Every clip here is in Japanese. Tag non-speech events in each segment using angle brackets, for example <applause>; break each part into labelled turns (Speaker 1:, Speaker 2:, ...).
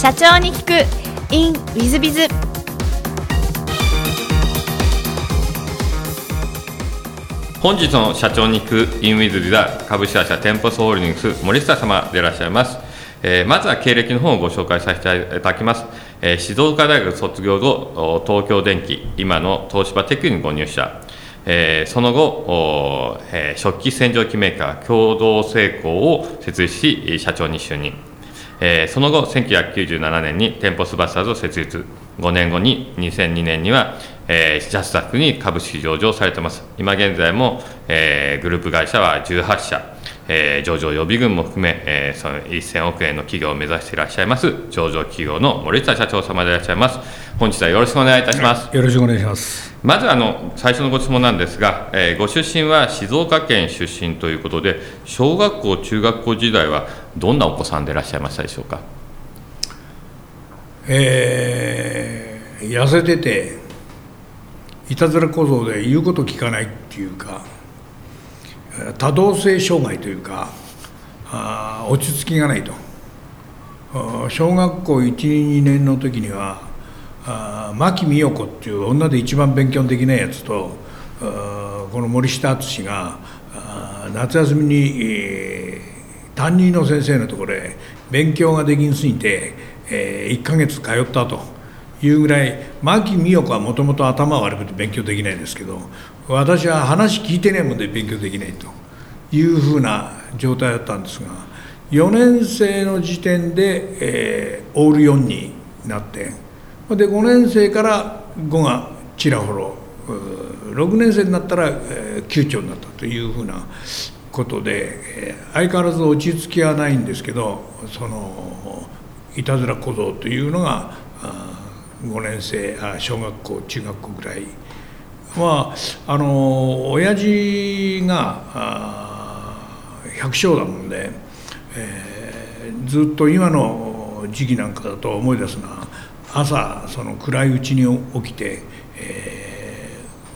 Speaker 1: 社長に聞く。In ウィズビズ
Speaker 2: 本日の社長に行く。インウィズビザ株式会社店舗スホールディングス森下様でいらっしゃいます、えーまずは経歴の方をご紹介させていただきます、えー静岡大学卒業後東京電機今の東芝テックにご入社。えーその後、えー食器洗浄機メーカー共同成功を設立し社長に就任。えーその後、1997年に店舗スバスターズを設立、5年後に2002年には、えージャスタックに株式上場されています。今現在も、えーグループ会社は18社、えー上場予備軍も含め、えーその1000億円の企業を目指していらっしゃいます、上場企業の森下社長様でいらっしゃいます。本日はよろしくお願いいたします。
Speaker 3: よろしくお願いします。
Speaker 2: まずあの最初のご質問なんですが、えーご出身は静岡県出身ということで、小学校、中学校時代はどんなお子さんでいらっしゃいましたでしょうか？
Speaker 3: えー痩せてて、いたずら小僧で言うこと聞かないっていうか、多動性障害というか、あ落ち着きがないと。小学校1、2年の時には、牧美代子っていう女で一番勉強できないやつと、この森下敦が、夏休みに、えー担任の先生のところへ勉強ができんすぎて、え1ヶ月通ったと。いうぐらい牧美代子はもともと頭悪くて勉強できないですけど私は話聞いてないもんで勉強できないと。いうふうな状態だったんですが4年生の時点で、えーオール4になってで5年生から5がちらほろ6年生になったら、えー、9丁になったというふうなことで、相変わらず落ち着きはないんですけどそのいたずら小僧というのが5年生あ小学校中学校ぐらいまああの親父が百姓だもんで、えーずっと今の時期なんかだと思い出すな朝その暗いうちに起きて、え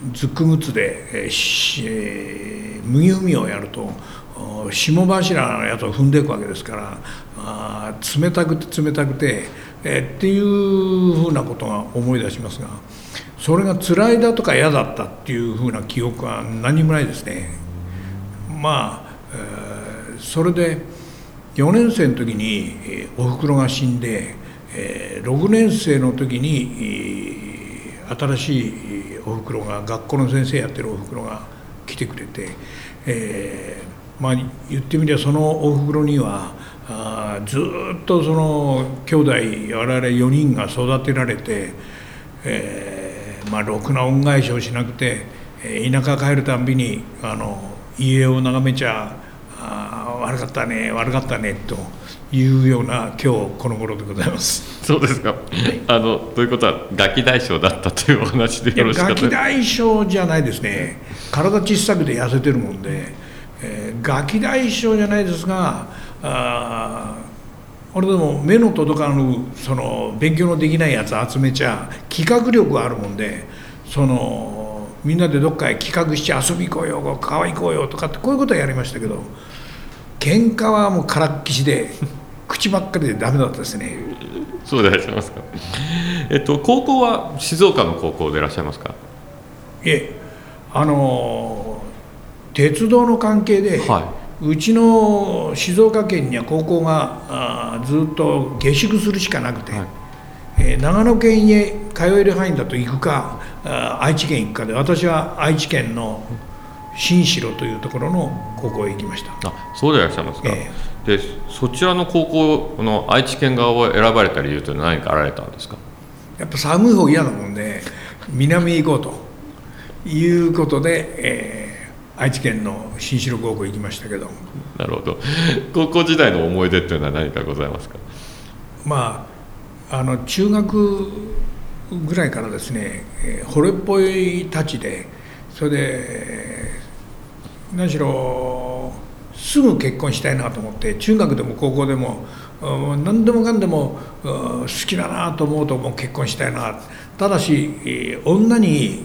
Speaker 3: ーズックグッズで、えーしえー麦踏みをやるとお霜柱のやつを踏んでいくわけですからあ冷たくて冷たくて、えーっていうふうなことが思い出しますがそれが辛いだとか嫌だったっていうふうな記憶は何もないですね。まあ、えーそれで4年生の時におふくろが死んで、えー6年生の時に新しいおふくろが学校の先生やってるおふくろが来てくれて、えーまあ言ってみりゃそのおふくろにはあずっとその兄弟我々4人が育てられて、えーまあろくな恩返しをしなくて、田舎帰るたんびにあの家を眺めちゃあ悪かったね悪かったねというような今日この頃でございます。
Speaker 2: そうですか。あのということはガキ大将だったというお話でよろしかったですか。
Speaker 3: ガキ大将じゃないですね体小さくて痩せてるもんで、えーガキ大将じゃないですがあー俺でも目の届かぬその勉強のできないやつ集めちゃ企画力があるもんでそのみんなでどっかへ企画して遊び行こうよ川行こうよとかってこういうことはやりましたけど喧嘩はもうからっきしで口ばっかりでダメだったですね。
Speaker 2: そうでいらっしゃいますか。えっと高校は静岡の高校でいらっしゃいますか？
Speaker 3: いえあの鉄道の関係で、
Speaker 2: は
Speaker 3: うちの静岡県には高校があーずっと下宿するしかなくて、
Speaker 2: はい
Speaker 3: えー長野県へ通える範囲だと行くかあー愛知県行くかで私は愛知県の新城というところの高校へ行きました。
Speaker 2: あ、そうでいらっしゃいますか。
Speaker 3: え
Speaker 2: でそちらの高校の愛知県側を選ばれた理由というのは何かあられたんですか？
Speaker 3: やっぱ寒い方嫌なもんで南へ行こうということで、えー愛知県の新城高校行きましたけど
Speaker 2: なるほど。高校時代の思い出っていうのは何かございますか？
Speaker 3: まああの中学ぐらいからですね、えー惚れっぽいたちでそれでえー何しろすぐ結婚したいなと思って中学でも高校でも何でもかんでも好きだなと思うともう結婚したいな。ただし女に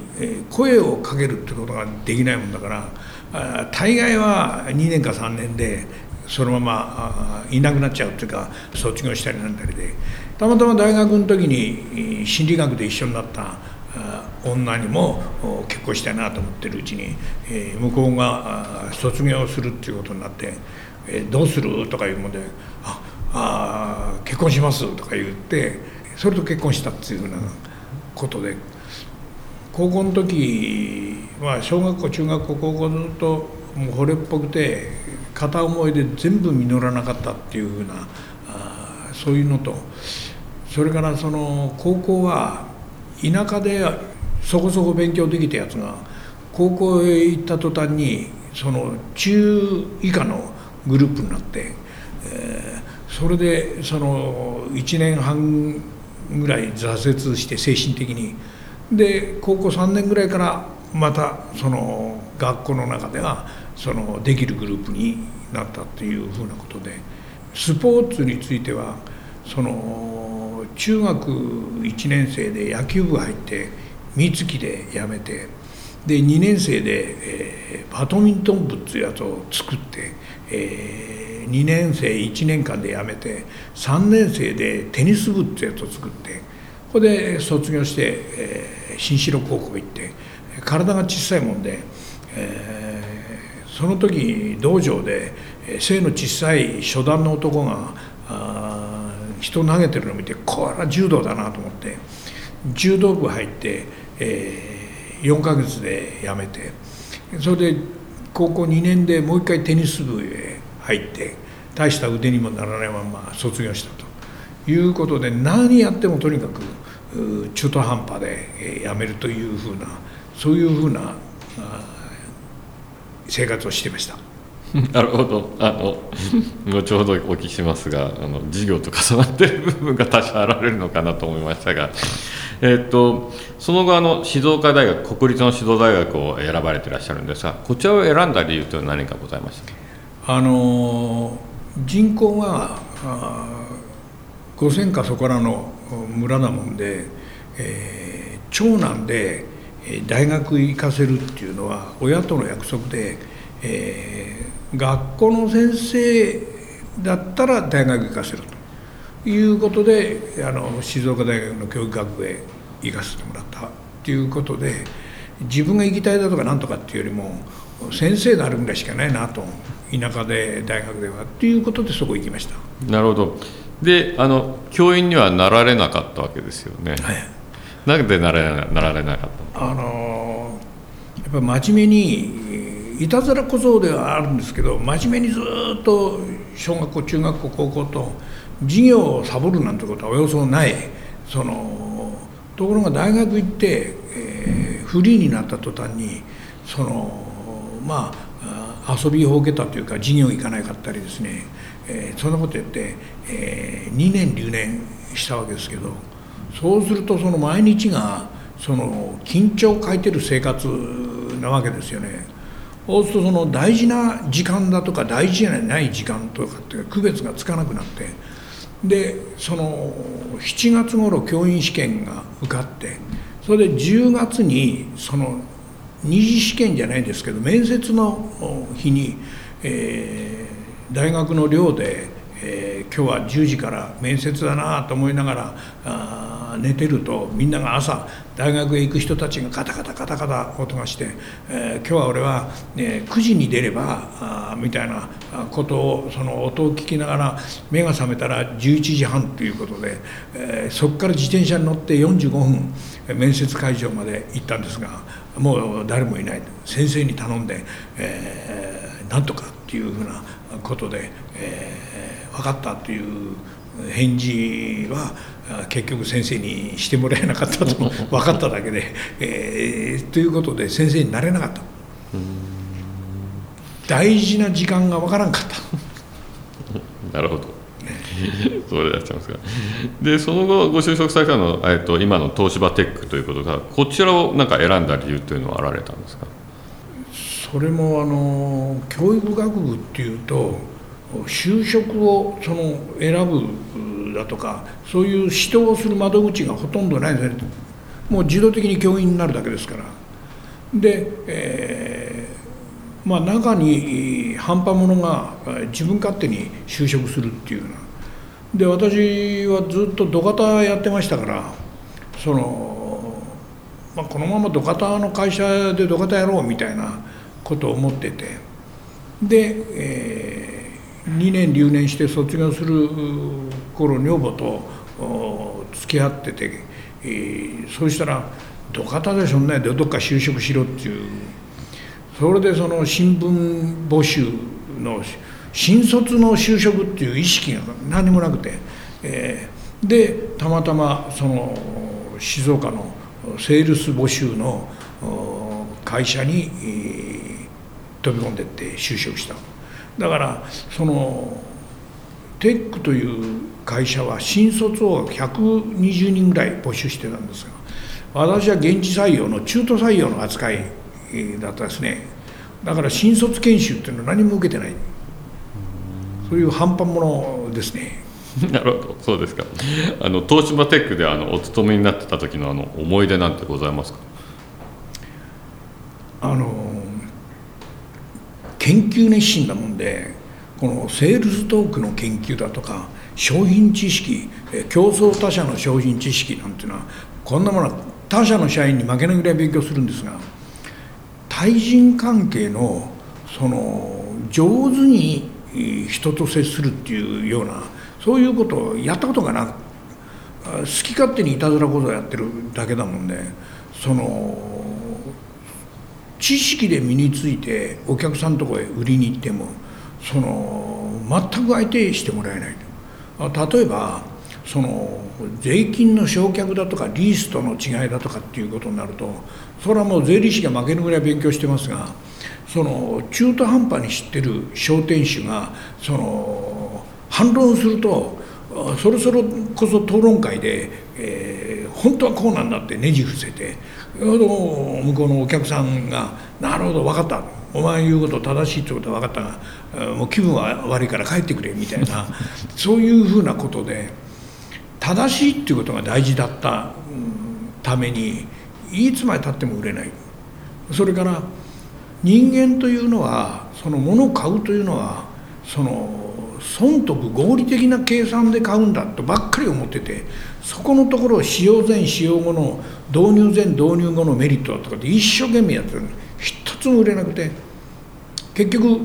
Speaker 3: 声をかけるってことができないもんだから大概は2年か3年でそのままいなくなっちゃうっていうか卒業したりなんだりで。たまたま大学の時に心理学で一緒になった女にも結婚したいなと思ってるうちに、え向こうが卒業するっていうことになって「えどうする?」とか言うもんで「ああ結婚します」とか言ってそれと結婚したっていうふうなことで高校の時まあ小学校中学校高校ずっともう惚れっぽくて片思いで全部実らなかったっていうふうなあそういうのとそれからその高校は田舎でそこそこ勉強できたやつが高校へ行った途端にその中以下のグループになって、えー、それでその1年半ぐらい挫折して精神的に。で高校3年ぐらいからまたその学校の中ではそのできるグループになったっていうふうなことでスポーツについてはその中学1年生で野球部入って三月で辞めてで2年生で、えー、バドミントン部っていうやつを作って、えー、2年生1年間で辞めて3年生でテニス部っていうやつを作ってここで卒業して、えー、新城高校行って体が小さいもんで、えー、その時道場で背の小さい初段の男があ人投げてるのを見てこれは柔道だなと思って柔道部入って、えー、4ヶ月で辞めてそれで高校2年でもう一回テニス部へ入って大した腕にもならないまま卒業したということで何やってもとにかく中途半端で辞めるというふうなそういうふうな生活をしてました。<laughs>
Speaker 2: なるほど。あの <laughs> 後ほどお聞きしますがあの授業と重なってる部分が多少あられるのかなと思いましたが、えー、っとその後あの静岡大学国立の指導大学を選ばれていらっしゃるんですがこちらを選んだ理由というのは何かございました
Speaker 3: あの人口が5,000かそこらの村なもんで、えー、長男で大学行かせるっていうのは親との約束で、えー、学校の先生だったら大学行かせるということであの静岡大学の教育学部へ行かせてもらったっていうことで自分が行きたいだとかなんとかっていうよりも先生であるぐらいしかないなと田舎で大学ではっていうことでそこ行きました。
Speaker 2: なるほど。であの教員にはなられなかったわけですよね、はい。なんでならなられなかった
Speaker 3: あのやっぱ真面目にいたずら小僧ではあるんですけど真面目にずっと小学校中学校高校と授業をサボるなんてことはおよそないそのところが大学行って、えー、フリーになった途端にそのまあ遊びほうけたというか授業行かなかったりですね、えー、そんなことやって、えー、2年留年したわけですけど。そうするとその毎日がその緊張を書いてる生活なわけですよね。そうするとその大事な時間だとか大事じゃない時間とかって区別がつかなくなってでその7月頃教員試験が受かってそれで10月にその二次試験じゃないですけど面接の日に、えー、大学の寮で、えー、今日は10時から面接だなと思いながらあ寝てるとみんなが朝大学へ行く人たちがカタカタカタカタ音がして「えー、今日は俺は、ね、9時に出ればあ」みたいなことをその音を聞きながら目が覚めたら11時半ということで、えー、そこから自転車に乗って45分面接会場まで行ったんですがもう誰もいない。先生に頼んで、えー、なんとかっていうふうなことで、えー、分かったという返事は結局先生にしてもらえなかったと <laughs> 分かっただけで、えー、ということで先生になれなかった。大事な時間が分からんかった。<laughs>
Speaker 2: なるほど。そうでいらっしゃいますか。でその後ご就職されたのは、えーと、今の東芝テックということがこちらをなんか選んだ理由というのはあられたんですか？
Speaker 3: それもあの教育学部っていうと就職をその選ぶだとかそういう指導をする窓口がほとんどないですね。もう自動的に教員になるだけですから。で、えー、まあ、中に半端者が自分勝手に就職するっていうような。で私はずっと土方やってましたからその、まあ、このまま土方の会社で土方やろうみたいなことを思ってて。で、えー、2年留年して卒業する頃女房と付き合ってて、えー、そうしたら「土方でそんなでどっか就職しろ」っていう。それでその新聞募集の新卒の就職っていう意識が何もなくて、えー、でたまたまその静岡のセールス募集の会社に、飛び込んでって就職した。だからそのテックという会社は新卒を120人ぐらい募集してたんですが私は現地採用の中途採用の扱いだったですね。だから新卒研修っていうのは何も受けてない。そういう半端者ですね。<laughs>
Speaker 2: なるほど。そうですか。あの東芝テックであのお勤めになってた時のあの思い出なんてございますか？
Speaker 3: あの研究熱心なもんでこのセールストークの研究だとか商品知識競争他社の商品知識なんていうのはこんなものは他社の社員に負けないぐらい勉強するんですが対人関係のその上手に人と接するっていうようなそういうことをやったことがなく好き勝手にいたずらことをやってるだけだもんでその知識で身についてお客さんのとこへ売りに行ってもその全く相手してもらえない例えばその税金の償却だとかリースとの違いだとかっていうことになるとそれはもう税理士が負けるぐらい勉強してますがその中途半端に知ってる商店主がその反論するとそろそろこそ討論会で、えー、本当はこうなんだってねじ伏せて。向こうのお客さんが「なるほど分かった。お前言うこと正しいってことは分かったがもう気分は悪いから帰ってくれ」みたいな。<laughs> そういうふうなことで正しいっていうことが大事だったためにいつまでたっても売れない。それから人間というのはその物を買うというのはその損得合理的な計算で買うんだとばっかり思っててそこのところを使用前使用後の導入前導入後のメリットだとかって一生懸命やってる。の一つも売れなくて。結局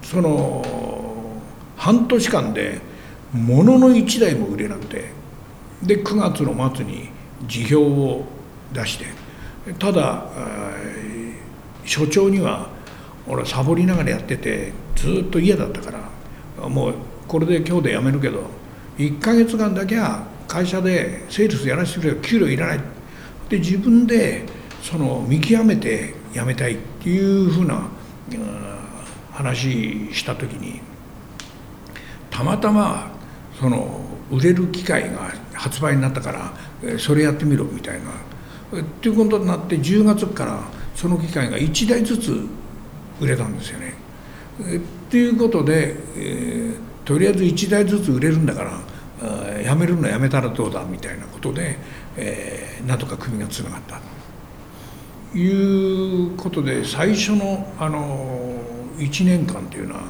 Speaker 3: その半年間で物のの1台も売れなくて。で9月の末に辞表を出して。ただ所長には俺サボりながらやっててずっと嫌だったからもうこれで今日で辞めるけど1ヶ月間だけは会社でセールスやらせてくれ給料いらない。で自分でその見極めて辞めたいっていうふうな話した時にたまたまその売れる機会が発売になったからそれやってみろみたいな。っていうことになって10月からその機械が1台ずつ売れたんですよね。っていうことで、えー、とりあえず1台ずつ売れるんだからやめるのやめたらどうだみたいなことで、えー、なんとか組がつながった。ということで最初の、あの1年間というのは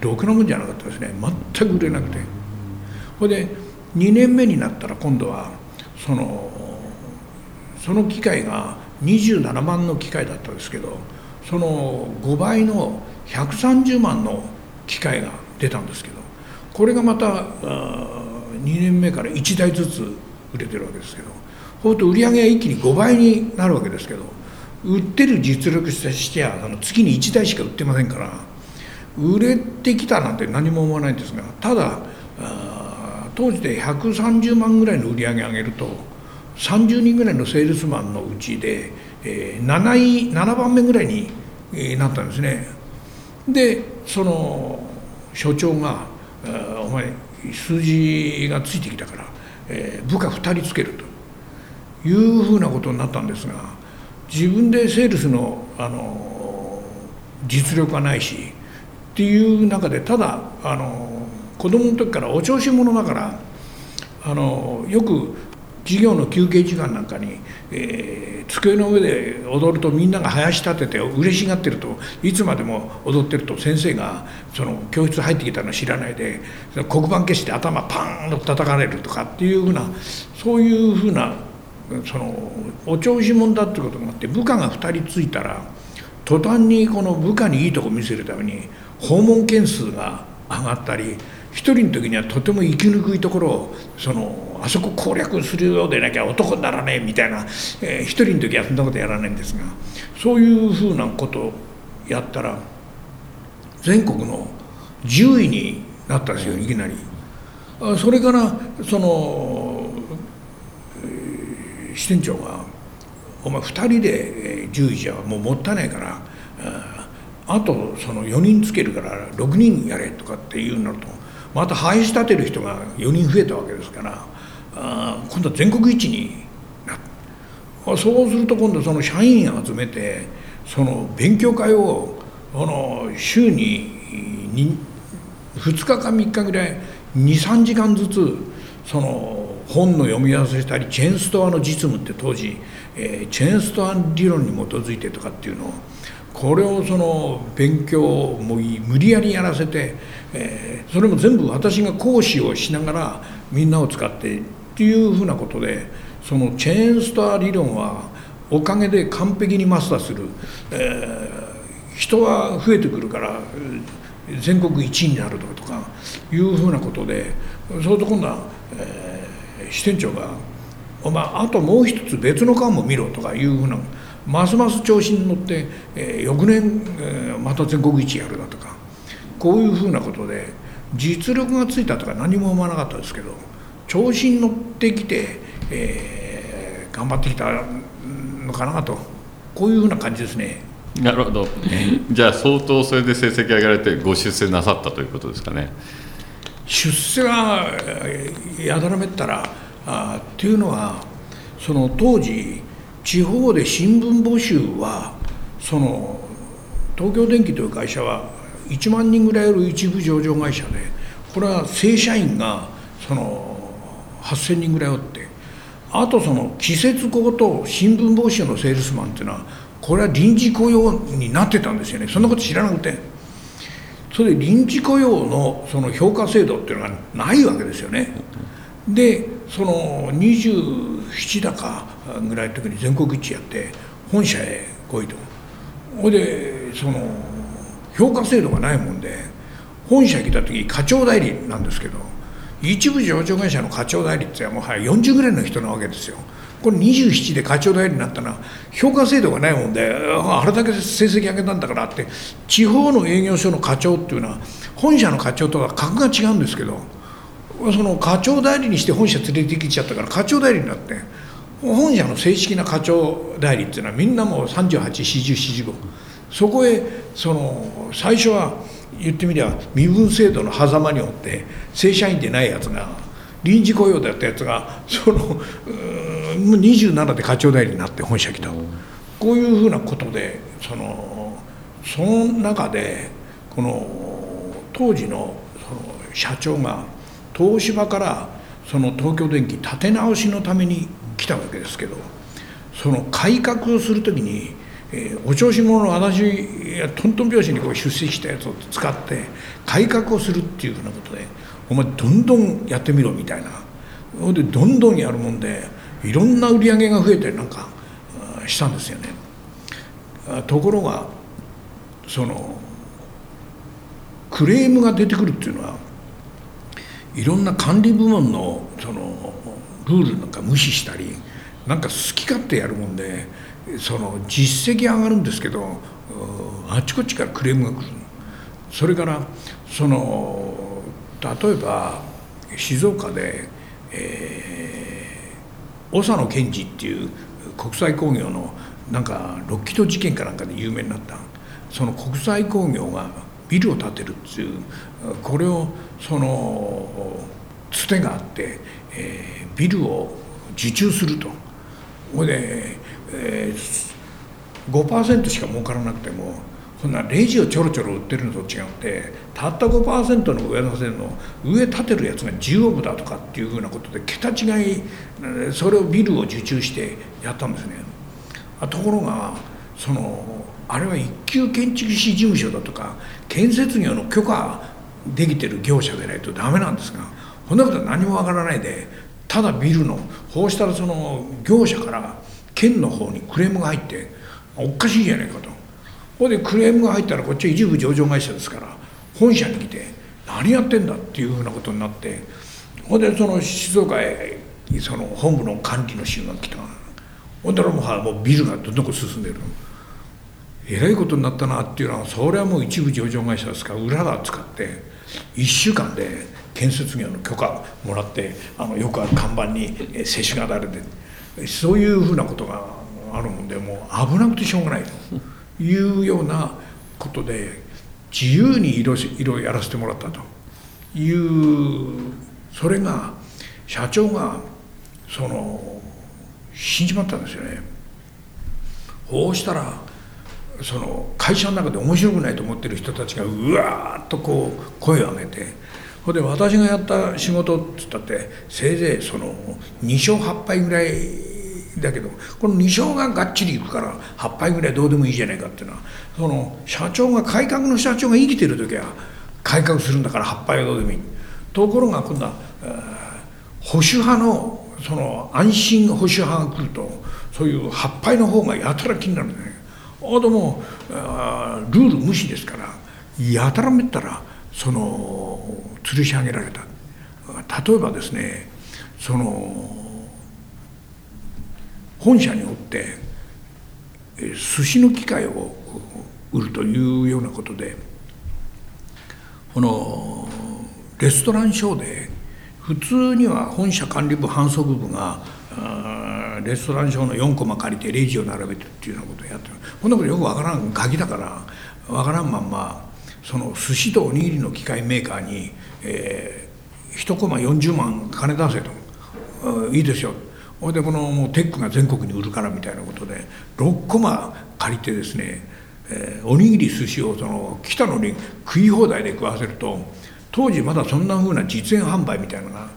Speaker 3: ろくなもんじゃなかったですね。全く売れなくて。ほいで2年目になったら今度はそのその機械が27万の機械だったんですけどその5倍の130万の機械が出たんですけど。これがまた2年目から1台ずつ売れてるわけですけどほうと売り上げが一気に5倍になるわけですけど売ってる実力としてはあの月に1台しか売ってませんから売れてきたなんて何も思わないんですがただ当時で130万ぐらいの売り上げ上げると30人ぐらいのセールスマンのうちで、えー、7, 位7番目ぐらいに、なったんですね。でその所長が「お前数字がついてきたから、えー、部下2人つける」と。いうふうなことになったんですが自分でセールスのあの実力はないしっていう中でただあの子供の時からお調子者だからあのよく授業の休憩時間なんかに、えー、机の上で踊るとみんなが林立てて嬉しがってるといつまでも踊ってると先生がその教室入ってきたの知らないで黒板消して頭パーンと叩かれるとかっていうふうなそういうふうなそのお調子者だってことがあって部下が2人ついたら途端にこの部下にいいとこ見せるために訪問件数が上がったり一人の時にはとても生きにくいところをそのあそこ攻略するようでなきゃ男にならねえみたいな、えー、一人の時はそんなことやらないんですがそういうふうなことをやったら全国の10位になったんですよいきなり。それからその支店長が「お前2人で10位じゃもうもったいないからあとその4人つけるから6人やれ」とかっていうなるとまた廃止立てる人が4人増えたわけですからあ今度は全国一になっそうすると今度その社員集めてその勉強会をあの週に2日か3日ぐらい23時間ずつその本の読み合わせしたりチェーンストアの実務って当時、えー、チェーンストア理論に基づいてとかっていうのをこれをその勉強をもう無理やりやらせて、えー、それも全部私が講師をしながらみんなを使ってっていうふうなことでそのチェーンストア理論はおかげで完璧にマスターする、えー、人は増えてくるから全国一位になるとかいうふうなことでそうと今度は、えー、支店長が「お前あともう一つ別の館も見ろ」とかいうふうなますます調子に乗って、えー、翌年、えー、また全国一位やるだとかこういうふうなことで実力がついたとか何も思わなかったですけど調子に乗ってきて、えー、頑張ってきたのかなとこういうふうな感じですね。
Speaker 2: なるほど。じゃあ相当それで成績上げられてご出世なさったということですかね。
Speaker 3: 出世がやだらめったらあっていうのはその当時地方で新聞募集はその東京電機という会社は1万人ぐらいいる一部上場会社でこれは正社員がその8,000人ぐらいおってあとその季節工と新聞募集のセールスマンっていうのはこれは臨時雇用になってたんですよね。そんなこと知らなくて。それで臨時雇用のその評価制度っていうのがないわけですよね。でその27だかぐらいの時に全国一致やって本社へ来いと。ほいでその評価制度がないもんで本社来た時課長代理なんですけど一部上場会社の課長代理ってもはや40ぐらいの人なわけですよ。これ27で課長代理になったのは評価制度がないもんであれだけ成績上げたんだからって地方の営業所の課長っていうのは本社の課長とは格が違うんですけどその課長代理にして本社連れてきちゃったから課長代理になって本社の正式な課長代理っていうのはみんなもう384045そこへその最初は言ってみりゃ身分制度の狭間におって正社員でないやつが臨時雇用だったやつがその27で課長代理になって本社来た。こういうふうなことでそのその中でこの当時のその社長が東芝からその東京電機立て直しのために来たわけですけどその改革をする時に、えー、お調子者の私トントン拍子にこう出席したやつを使って改革をするっていうふうなことでお前どんどんやってみろみたいなほんでどんどんやるもんでいろんな売り上げが増えてなんかしたんですよね。ところがそのクレームが出てくるっていうのはいろんな管理部門のそのルールなんか無視したりなんか好き勝手やるもんでその実績上がるんですけどあちこちからクレームが来るそれからその例えば静岡で、えー、長野健二っていう国際工業のなんかロッキード事件かなんかで有名になった。その国際工業がビルを建てるっていうこれをそのつてがあって、えー、ビルを受注すると。これで、えー、5%しか儲からなくてもこんなレジをちょろちょろ売ってるのと違ってたった5%の上乗せの上建てるやつが10億だとかっていうふうなことで桁違いそれをビルを受注してやったんですね。ところがそのあれは一級建築士事務所だとか建設業の許可できてる業者でないとダメなんですがこんなことは何もわからないでただビルのこうしたらその業者から県の方にクレームが入っておかしいじゃないかと。ここでクレームが入ったらこっちは一部上場会社ですから本社に来て何やってんだっていうふうなことになってほんでその静岡へその本部の管理の衆が来た。ほんでもうもうビルがどんどん進んでるえらいことになったなっていうのはそれはもう一部上場会社ですから裏だ使って1週間で建設業の許可もらってあのよくある看板に接種が誰でそういうふうなことがあるのでもう危なくてしょうがないと <laughs> いうようなことで自由にいろいろやらせてもらったというそれが社長がその死んじまったんですよね。こうしたらその会社の中で面白くないと思ってる人たちがうわーっとこう声を上げてほんで私がやった仕事っつったってせいぜいその2勝8敗ぐらいだけどこの2勝ががっちりいくから8敗ぐらいどうでもいいじゃないかっていうのはその社長が改革の社長が生きてる時は改革するんだから8敗はどうでもいい。ところが今度は保守派のその安心保守派が来るとそういう8敗の方がやたら気になるね。あでもルール無視ですからやたらめったらその吊るし上げられた。例えばですねその本社におって寿司の機械を売るというようなことでこのレストランショーで普通には本社管理部販促部がレストランショーの4コマ借りてレジを並べてっていうようなことをやってる。こんなことよくわからん鍵だからわからんまんまその寿司とおにぎりの機械メーカーに、えー、1コマ40万金出せと。いいですよ。ほいでこのもうテックが全国に売るからみたいなことで6コマ借りてですね、えー、おにぎり寿司をその来たのに食い放題で食わせると当時まだそんなふうな実演販売みたいなのが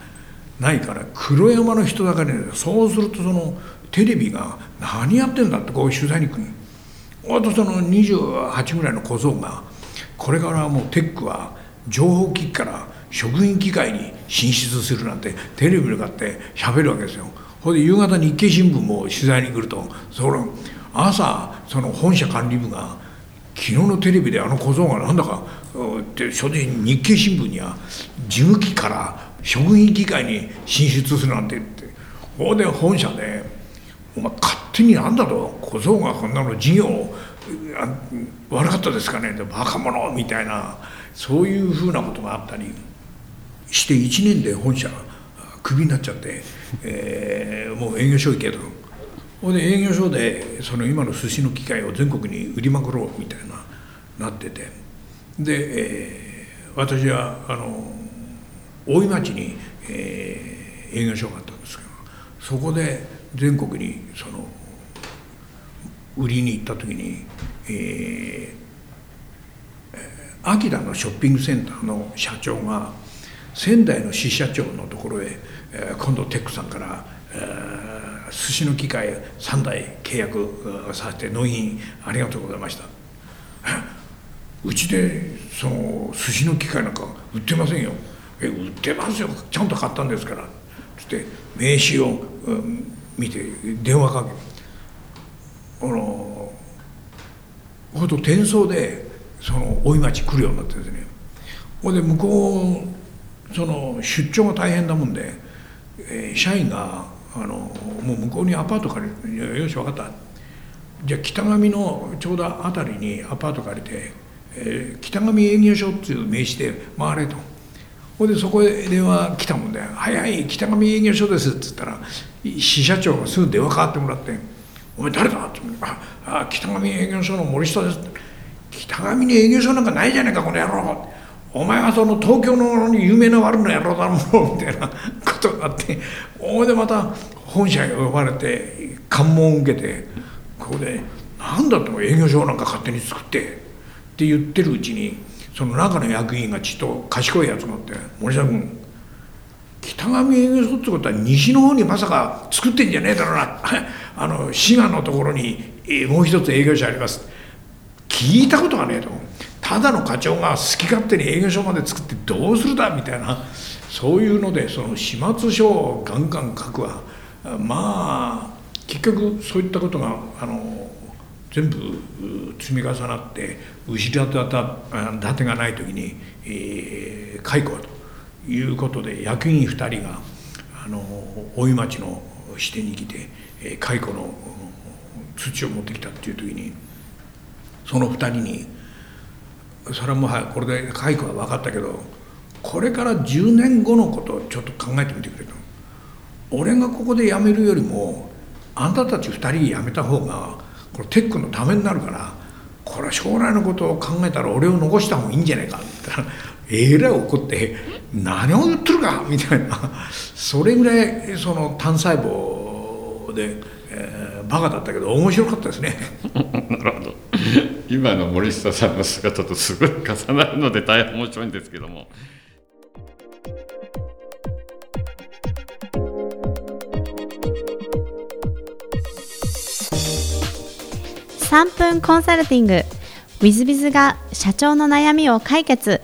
Speaker 3: ないから黒山の人だかりねそうするとそのテレビが何やってんだってこう取材に来るあとその28ぐらいの小僧がこれからもうテックは情報機器から食品機械に進出するなんてテレビに向かって喋るわけですよ。ほんで夕方日経新聞も取材に来るとその朝その本社管理部が昨日のテレビであの小僧がなんだかって正直日経新聞には事務機から食品機械に進出するなんて言ってほんで本社で「お前勝手になんだと小僧がこんなの事業悪かったですかね」でバカ者みたいなそういうふうなことがあったりして1年で本社クビになっちゃって、えー、もう営業所行けと。ほんで営業所でその今の寿司の機械を全国に売りまくろうみたいななっててで、えー、私はあの大井町に、えー、営業所があったんですけどそこで全国にその売りに行った時に、えー、秋田のショッピングセンターの社長が仙台の支社長のところへ、えー、今度テックさんから、えー、寿司の機械3台契約させて納品ありがとうございました。うちでその寿司の機械なんか売ってませんよ。え売ってますよ。ちゃんと買ったんですから」つって名刺を、うん、見て電話かけ。あのほんと転送でその大井町来るようになってですね。ほんで向こうその出張が大変なもんで、えー、社員があのもう向こうにアパート借りて「よし分かった」じゃあ北上のちょうど辺りにアパート借りて、えー、北上営業所っていう名刺で回れと。ほいでそこへ電話来たもんで「早い北上営業所です」っつったら支社長がすぐ電話かかってもらって「お前誰だ?」って「ああ北上営業所の森下です」北上に営業所なんかないじゃねえかこの野郎」お前はその東京の有名な悪の野郎だもんみたいなことがあっておいでまた本社へ呼ばれて関門を受けてここで「何だって営業所なんか勝手に作ってって言ってるうちにその中の役員がちっと賢いやつがあって「森下君北上営業所ってことは西の方にまさか作ってんじゃねえだろうな。<laughs> あの滋賀のところにもう一つ営業所あります」聞いたことがねえと思う。ただの課長が好き勝手に営業所まで作ってどうするだみたいなそういうのでその始末書をガンガン書くわまあ結局そういったことがあの全部積み重なって後ろ盾がない時に、えー、解雇ということで役員2人があの大井町の支店に来て、えー、解雇の土を持ってきたっていう時にその2人にそれはもうこれで解雇は分かったけどこれから10年後のことをちょっと考えてみてくれと。俺がここで辞めるよりもあんたたち2人辞めた方がこれテックのためになるからこれは将来のことを考えたら俺を残した方がいいんじゃないか。って言ったらえらい怒って「何を言ってるか」みたいな。それぐらいその単細胞で、えー、バカだったけど面白かったですね。<laughs>
Speaker 2: なるほど。今の森下さんの姿とすごい重なるので大変面白いんですけども。
Speaker 1: 3分コンサルティング。w i z b i が社長の悩みを解決。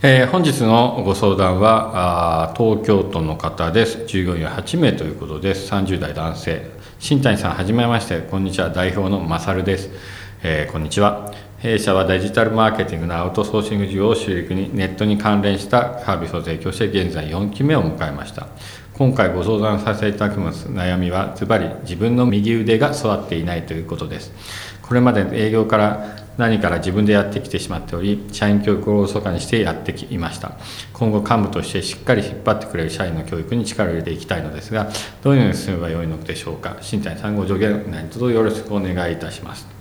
Speaker 2: えー、本日のご相談はあ東京都の方です。従業員は8名ということです。30代男性新谷さんはじめまして。こんにちは。代表のまさるです、えー、こんにちは。弊社はデジタルマーケティングのアウトソーシング事業を主力にネットに関連したサービスを提供して現在4期目を迎えました。今回ご相談させていただきます。悩みはズバリ自分の右腕が育っていないということです。これまで営業から何から自分でやってきてしまっており社員教育をおろそかにしてやってきました。今後幹部としてしっかり引っ張ってくれる社員の教育に力を入れていきたいのですがどのようにすればよいのでしょうか。新谷さんご助言何卒よろしくお願いいたします。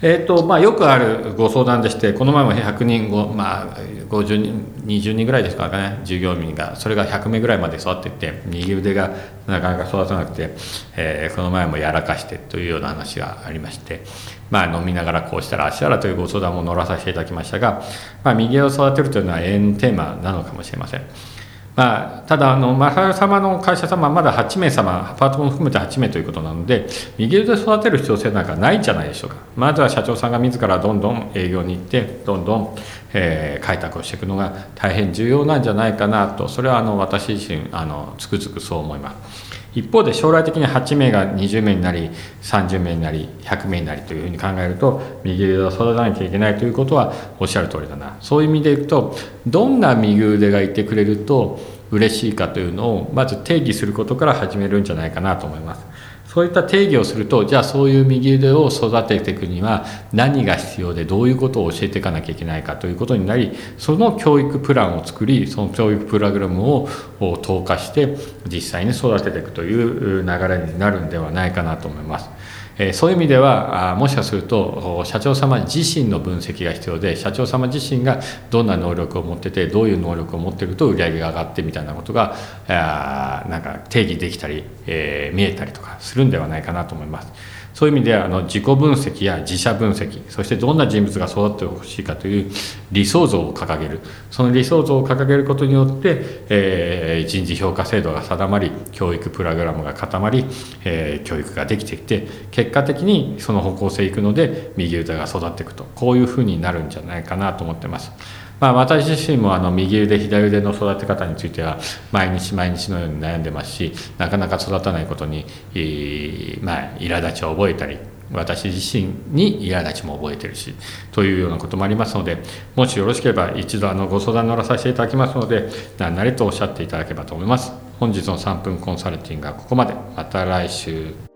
Speaker 2: えーとまあ、よくあるご相談でしてこの前も100人、まあ、50人20人ぐらいですかね従業員がそれが100名ぐらいまで育っていって右腕がなかなか育たなくて、えー、この前もやらかしてというような話がありまして、まあ、飲みながらこうしたらあしららというご相談も乗らさせていただきましたが、まあ、右腕を育てるというのは永遠のテーマなのかもしれません。まあ、ただあの正様の会社様はまだ8名様パートも含めて8名ということなので右腕で育てる必要性なんかないんじゃないでしょうか。まずは社長さんが自らどんどん営業に行ってどんどん、えー、開拓をしていくのが大変重要なんじゃないかなと。それはあの私自身あのつくづくそう思います。一方で将来的に8名が20名になり30名になり100名になりというふうに考えると右腕を育てなきゃいけないということはおっしゃる通りだなそういう意味でいくとどんな右腕がいてくれると嬉しいかというのをまず定義することから始めるんじゃないかなと思います。そういった定義をするとじゃあそういう右腕を育てていくには何が必要でどういうことを教えていかなきゃいけないかということになりその教育プランを作りその教育プログラムを投下して実際に育てていくという流れになるんではないかなと思います。えそういう意味ではもしかすると社長様自身の分析が必要で社長様自身がどんな能力を持っててどういう能力を持っていると売り上げが上がってみたいなことがあなんか定義できたり、え、見えたりとかするんではないかなと思います。そういう意味であの自己分析や自社分析そしてどんな人物が育ってほしいかという理想像を掲げるその理想像を掲げることによって、えー、人事評価制度が定まり教育プログラムが固まり、えー、教育ができてきて結果的にその方向性いくので右腕が育っていくとこういうふうになるんじゃないかなと思ってます。まあ、私自身もあの右腕左腕の育て方については毎日毎日のように悩んでますしなかなか育たないことに、まあ、苛立ちを覚えたり私自身に苛立ちも覚えてるしというようなこともありますのでもしよろしければ一度あのご相談乗らさせていただきますので何なりとおっしゃっていただければと思います。本日の3分コンサルティングはここまで。また来週。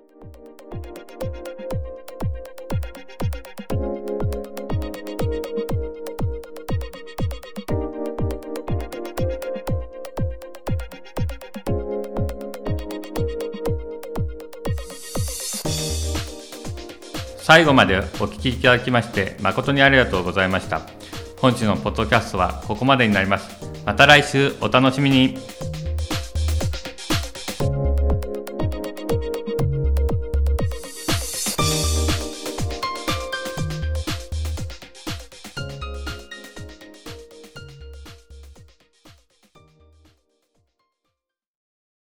Speaker 2: 最後までお聞きいただきまして誠にありがとうございました。本日のポッドキャストはここまでになります。また来週お楽しみに。